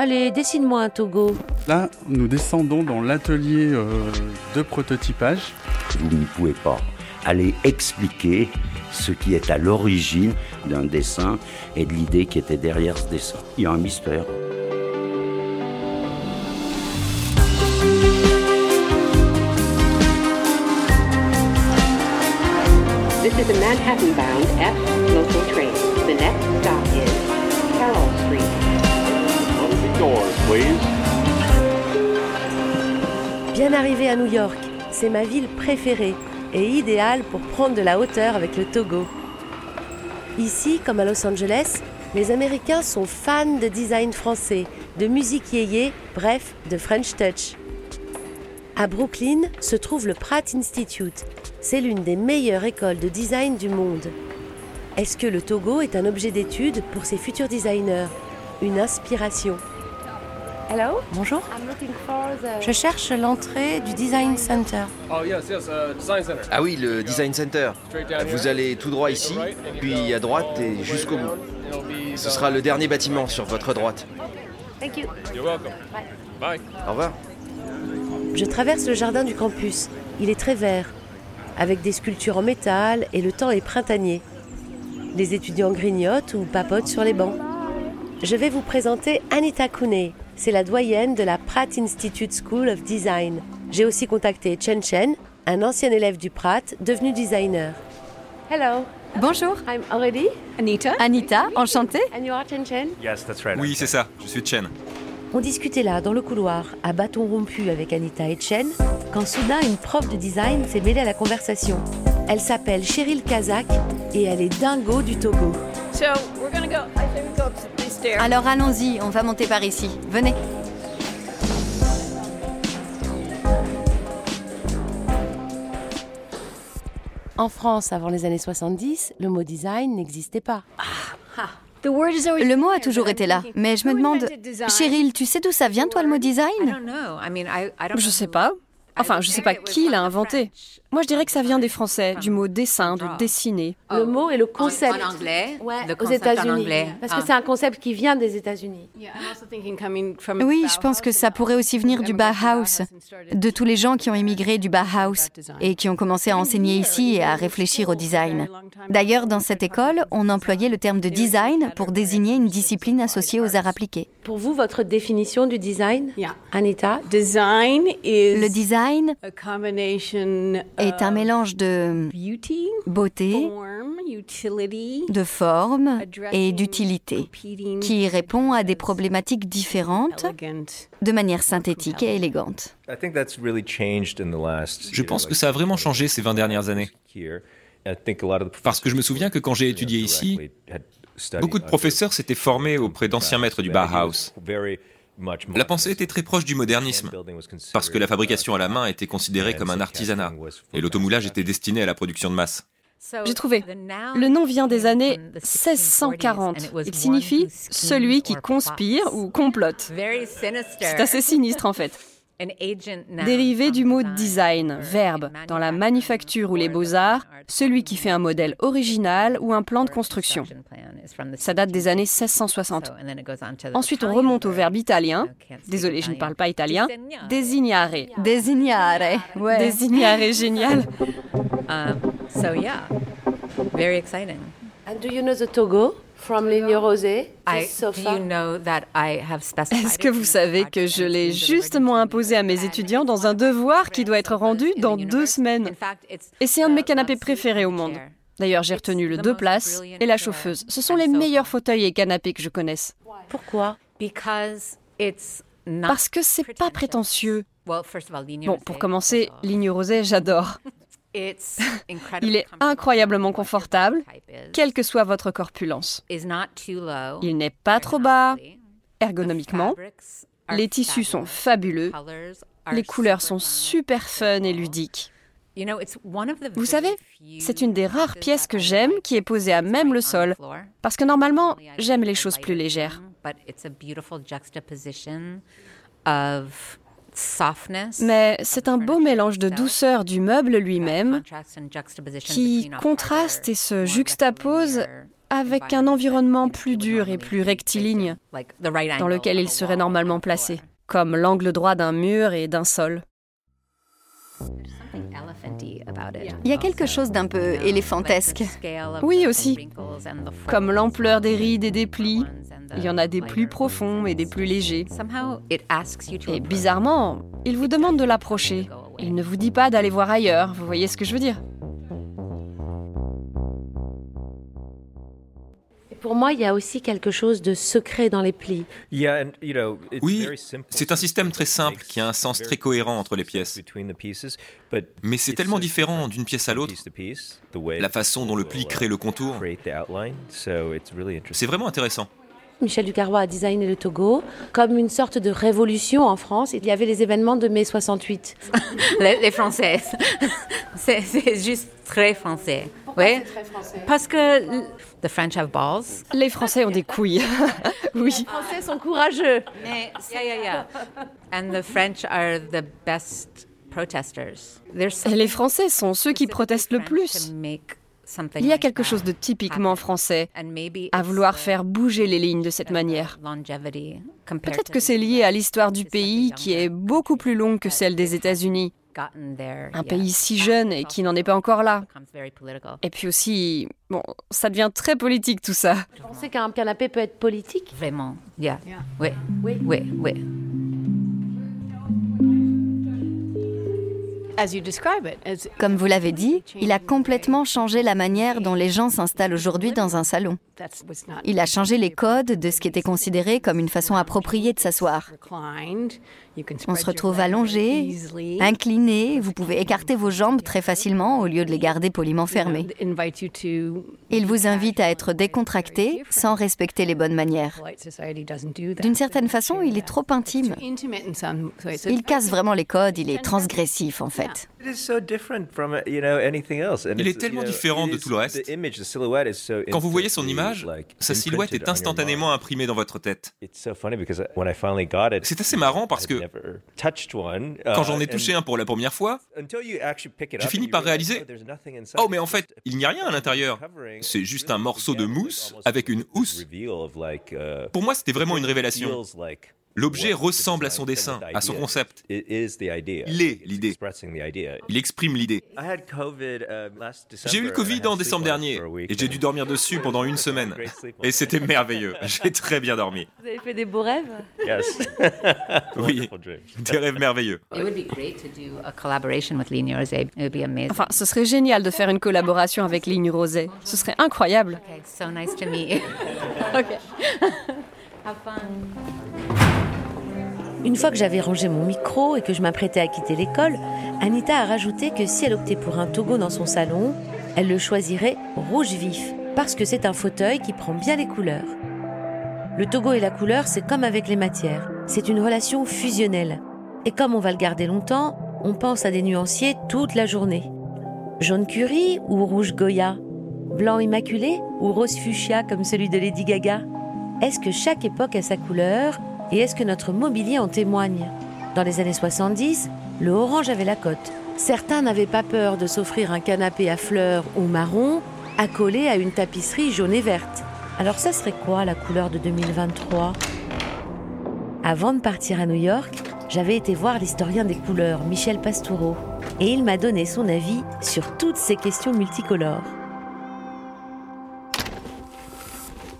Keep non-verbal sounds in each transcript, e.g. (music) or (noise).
Allez, dessine-moi un Togo. Là, nous descendons dans l'atelier euh, de prototypage. Vous ne pouvez pas aller expliquer ce qui est à l'origine d'un dessin et de l'idée qui était derrière ce dessin. Il y a un mystère. This is a Manhattan-bound F local train. The next stop is Carroll Street. Bien arrivé à New York, c'est ma ville préférée et idéale pour prendre de la hauteur avec le Togo. Ici, comme à Los Angeles, les Américains sont fans de design français, de musique yéyé, bref, de French Touch. À Brooklyn se trouve le Pratt Institute. C'est l'une des meilleures écoles de design du monde. Est-ce que le Togo est un objet d'étude pour ses futurs designers? Une inspiration Hello, Bonjour, je cherche l'entrée du Design Center. Oh, yes, yes, uh, Design Center. Ah oui, le Design Center. Vous allez tout droit ici, puis à droite et jusqu'au bout. Ce sera le dernier bâtiment sur votre droite. You're welcome. Bye. Au revoir. Je traverse le jardin du campus. Il est très vert, avec des sculptures en métal et le temps est printanier. Les étudiants grignotent ou papotent sur les bancs. Je vais vous présenter Anita Kune. C'est la doyenne de la Pratt Institute School of Design. J'ai aussi contacté Chen Chen, un ancien élève du Pratt devenu designer. Hello, Bonjour, I'm already. Anita. Anita, enchantée. And you are Chen Chen? Oui, c'est ça, je suis Chen. On discutait là, dans le couloir, à bâton rompu avec Anita et Chen, quand soudain une prof de design s'est mêlée à la conversation. Elle s'appelle Cheryl Kazak et elle est dingo du Togo. Alors allons-y, on va monter par ici. Venez. En France, avant les années 70, le mot design n'existait pas. Le mot a toujours été là, mais je me demande, Cheryl, tu sais d'où ça vient toi le mot design? Je sais pas. Enfin, je sais pas qui l'a inventé. Moi, je dirais que ça vient des Français, du mot dessin, de dessiner. Le mot et le concept. En anglais, Ouais, le aux États-Unis. Parce que Ah. c'est un concept qui vient des États-Unis. Oui, je pense que ça pourrait aussi venir du Bauhaus, de tous les gens qui ont immigré du Bauhaus et qui ont commencé à enseigner ici et à réfléchir au design. D'ailleurs, dans cette école, on employait le terme de design pour désigner une discipline associée aux arts appliqués. Pour vous, votre définition du design, Anita? Design is Le design a combination est un mélange de beauté, de forme et d'utilité, qui répond à des problématiques différentes de manière synthétique et élégante. Je pense que ça a vraiment changé ces 20 dernières années. Parce que je me souviens que quand j'ai étudié ici, beaucoup de professeurs s'étaient formés auprès d'anciens maîtres du Bauhaus. La pensée était très proche du modernisme, parce que la fabrication à la main était considérée comme un artisanat, et l'automoulage était destiné à la production de masse. J'ai trouvé. Le nom vient des années 1640. Il signifie celui qui conspire ou complote. C'est assez sinistre en fait. Dérivé du mot design, verbe, dans la manufacture ou les beaux-arts, celui qui fait un modèle original ou un plan de construction. Ça date des années 1660. Ensuite, on remonte au verbe italien. Désolé, je ne parle pas italien. Designare. Designare, ouais. Designare, génial. So yeah, very exciting. And do you know the Togo? From Ligne Rosée I, to do Sofa? you know that I have specified Est-ce que vous savez que je l'ai justement imposé à mes étudiants dans un devoir qui doit être rendu dans deux semaines Et c'est un de mes canapés préférés au monde. D'ailleurs, j'ai retenu le deux places et la chauffeuse. Ce sont les meilleurs fauteuils et canapés que je connaisse. Pourquoi? Because it's not Parce que c'est pas prétentieux. Well, first of all, Ligne Bon, pour commencer, ligne rosée, j'adore. (laughs) (laughs) Il est incroyablement confortable, quelle que soit votre corpulence. Il n'est pas trop bas ergonomiquement. Les tissus sont fabuleux. Les couleurs sont super fun et ludiques. Vous savez, c'est une des rares pièces que j'aime qui est posée à même le sol. Parce que normalement, j'aime les choses plus légères. Mais c'est un beau mélange de douceur du meuble lui-même qui contraste et se juxtapose avec un environnement plus dur et plus rectiligne dans lequel il serait normalement placé, comme l'angle droit d'un mur et d'un sol. Il y a quelque chose d'un peu éléphantesque. Oui aussi. Comme l'ampleur des rides et des plis. Il y en a des plus profonds et des plus légers. Et bizarrement, il vous demande de l'approcher. Il ne vous dit pas d'aller voir ailleurs. Vous voyez ce que je veux dire? Pour moi, il y a aussi quelque chose de secret dans les plis. Oui, c'est un système très simple qui a un sens très cohérent entre les pièces. Mais c'est tellement différent d'une pièce à l'autre, la façon dont le pli crée le contour. C'est vraiment intéressant. Michel Ducarrois a designé le Togo comme une sorte de révolution en France. Il y avait les événements de mai 68. (laughs) les, les Françaises. (laughs) c'est juste très français. Oui, parce que the French have balls. Les Français ont des couilles. (laughs) oui. Les Français sont courageux. Mais, yeah, yeah, yeah. And the French are the best protesters. Et les Français sont ceux qui protestent le plus. Il y a quelque chose de typiquement français à vouloir faire bouger les lignes de cette manière. Peut-être que c'est lié à l'histoire du pays qui est beaucoup plus longue que celle des États-Unis. Un pays si jeune et qui n'en est pas encore là. Et puis aussi, bon, ça devient très politique tout ça. Vous pensez qu'un canapé peut être politique? Vraiment, yeah. Oui, oui, oui, oui. Comme vous l'avez dit, il a complètement changé la manière dont les gens s'installent aujourd'hui dans un salon. Il a changé les codes de ce qui était considéré comme une façon appropriée de s'asseoir. On se retrouve allongé, incliné, vous pouvez écarter vos jambes très facilement au lieu de les garder poliment fermées. Il vous invite à être décontracté sans respecter les bonnes manières. D'une certaine façon, il est trop intime. Il casse vraiment les codes, il est transgressif en fait. Il est tellement différent de tout le reste. Quand vous voyez son image, sa silhouette est instantanément imprimée dans votre tête. C'est assez marrant parce que quand j'en ai touché un pour la première fois, j'ai fini par réaliser Oh, mais en fait, il n'y a rien à l'intérieur. C'est juste un morceau de mousse avec une housse. Pour moi, c'était vraiment une révélation. L'objet ressemble à son dessin, à son concept. Il est l'idée. Il exprime l'idée. J'ai eu le Covid en décembre dernier et j'ai dû dormir dessus pendant une (laughs) semaine. Et c'était merveilleux. (laughs) J'ai très bien dormi. Vous avez fait des beaux rêves? (laughs) Oui, des rêves merveilleux. Enfin, ce serait génial de faire une collaboration avec Ligne Rosé. Ce serait incroyable. so Une fois que j'avais rangé mon micro et que je m'apprêtais à quitter l'école, Anita a rajouté que si elle optait pour un togo dans son salon, elle le choisirait rouge vif, parce que c'est un fauteuil qui prend bien les couleurs. Le togo et la couleur, c'est comme avec les matières, c'est une relation fusionnelle. Et comme on va le garder longtemps, on pense à des nuanciers toute la journée. Jaune curry ou rouge goya? Blanc immaculé ou rose fuchsia comme celui de Lady Gaga? Est-ce que chaque époque a sa couleur et est-ce que notre mobilier en témoigne? Dans les années 70, le orange avait la cote. Certains n'avaient pas peur de s'offrir un canapé à fleurs ou marron accolé à une tapisserie jaune et verte. Alors ça serait quoi la couleur de 2023 Avant de partir à New York, j'avais été voir l'historien des couleurs, Michel Pastoureau, et il m'a donné son avis sur toutes ces questions multicolores.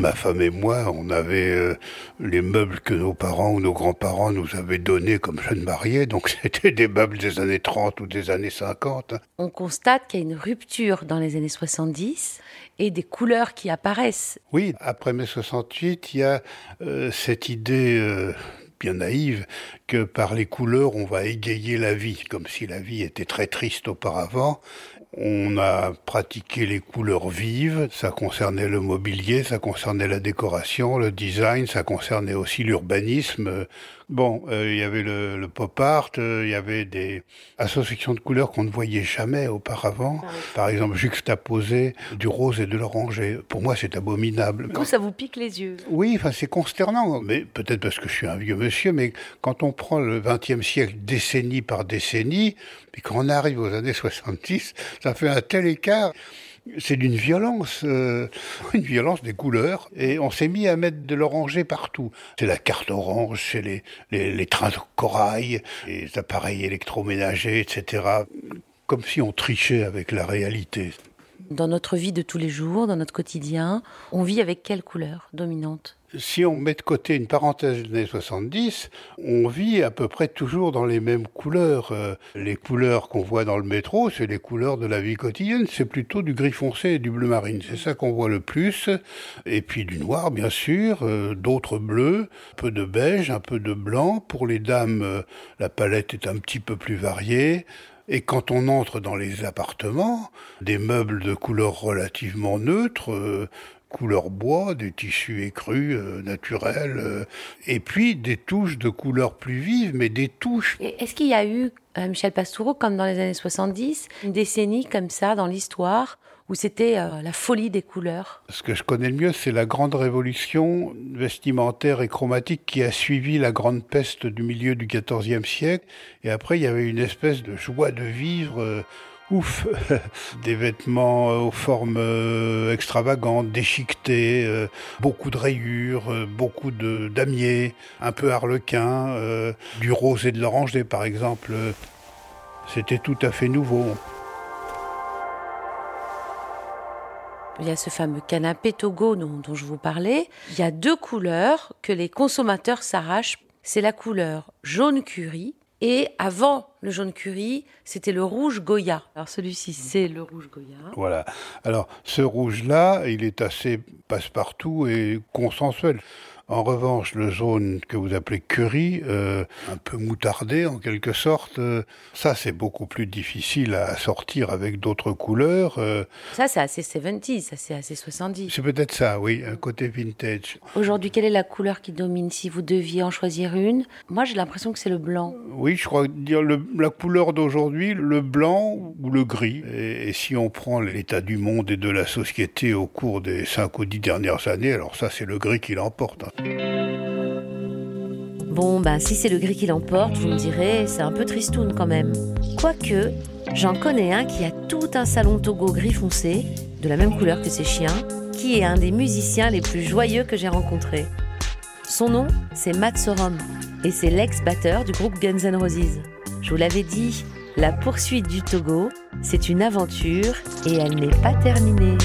Ma femme et moi, on avait euh, les meubles que nos parents ou nos grands-parents nous avaient donnés comme jeunes mariés, donc (laughs) c'était des meubles des années 30 ou des années 50. On constate qu'il y a une rupture dans les années 70 et des couleurs qui apparaissent. Oui, après mai 68, il y a euh, cette idée euh, bien naïve que par les couleurs on va égayer la vie, comme si la vie était très triste auparavant. On a pratiqué les couleurs vives, ça concernait le mobilier, ça concernait la décoration, le design, ça concernait aussi l'urbanisme. Bon, euh, il y avait le, le pop art, euh, il y avait des associations de couleurs qu'on ne voyait jamais auparavant. Par exemple, juxtaposer du rose et de l'oranger. Pour moi, c'est abominable. Vous, ça vous pique les yeux? Oui, enfin, c'est consternant. Mais peut-être parce que je suis un vieux monsieur, mais quand on prend le XXe siècle décennie par décennie, puis quand on arrive aux années 70, ça fait un tel écart. C'est d'une violence, euh, (laughs) une violence des couleurs. Et on s'est mis à mettre de l'oranger partout. C'est la carte orange, c'est les, les, trains de corail, les appareils électroménagers, etc. Comme si on trichait avec la réalité. Dans notre vie de tous les jours, dans notre quotidien, on vit avec quelle couleur dominante? Si on met de côté une parenthèse des années 70, on vit à peu près toujours dans les mêmes couleurs. Euh, les couleurs qu'on voit dans le métro, c'est les couleurs de la vie quotidienne. C'est plutôt du gris foncé et du bleu marine. C'est ça qu'on voit le plus. Et puis du noir, bien sûr, euh, d'autres bleus, un peu de beige, un peu de blanc. Pour les dames, euh, la palette est un petit peu plus variée. Et quand on entre dans les appartements, des meubles de couleur relativement neutre, euh, couleur bois, des tissus écrus euh, naturels, euh, et puis des touches de couleurs plus vives, mais des touches. Est-ce qu'il y a eu, Michel Pastoureau, comme dans les années 70, une décennie comme ça dans l'histoire où c'était euh, la folie des couleurs? Ce que je connais le mieux, c'est la grande révolution vestimentaire et chromatique qui a suivi la grande peste du milieu du XIVe siècle. Et après, il y avait une espèce de joie de vivre. Euh, ouf, (laughs) des vêtements aux formes euh, extravagantes, déchiquetés, beaucoup de rayures, beaucoup de damier, un peu harlequin, du rose et de l'oranger par exemple. C'était tout à fait nouveau. il y a ce fameux canapé Togo dont, je vous parlais. Il y a deux couleurs que les consommateurs s'arrachent. C'est la couleur jaune curry et avant le jaune curry, c'était le rouge Goya. Alors celui-ci, c'est le rouge Goya. Voilà. Alors ce rouge-là, il est assez passe-partout et consensuel. En revanche, le jaune que vous appelez curry, euh, un peu moutardé en quelque sorte, euh, ça c'est beaucoup plus difficile à sortir avec d'autres couleurs. Euh. Ça c'est assez 70, ça c'est assez 70. C'est peut-être ça, oui, un côté vintage. Aujourd'hui, quelle est la couleur qui domine si vous deviez en choisir une? Moi j'ai l'impression que c'est le blanc. Oui, je crois dire la couleur d'aujourd'hui, le blanc ou le gris. Et, et si on prend l'état du monde et de la société au cours des 5 ou 10 dernières années, alors ça c'est le gris qui l'emporte. Hein. Bon, bah si c'est le gris qui l'emporte, vous me direz, c'est un peu tristoun quand même. Quoique, j'en connais un qui a tout un salon Togo gris foncé, de la même couleur que ses chiens, qui est un des musiciens les plus joyeux que j'ai rencontrés. Son nom, c'est Matt Sorum, et c'est l'ex-batteur du groupe Guns N' Roses. Je vous l'avais dit, la poursuite du Togo, c'est une aventure et elle n'est pas terminée.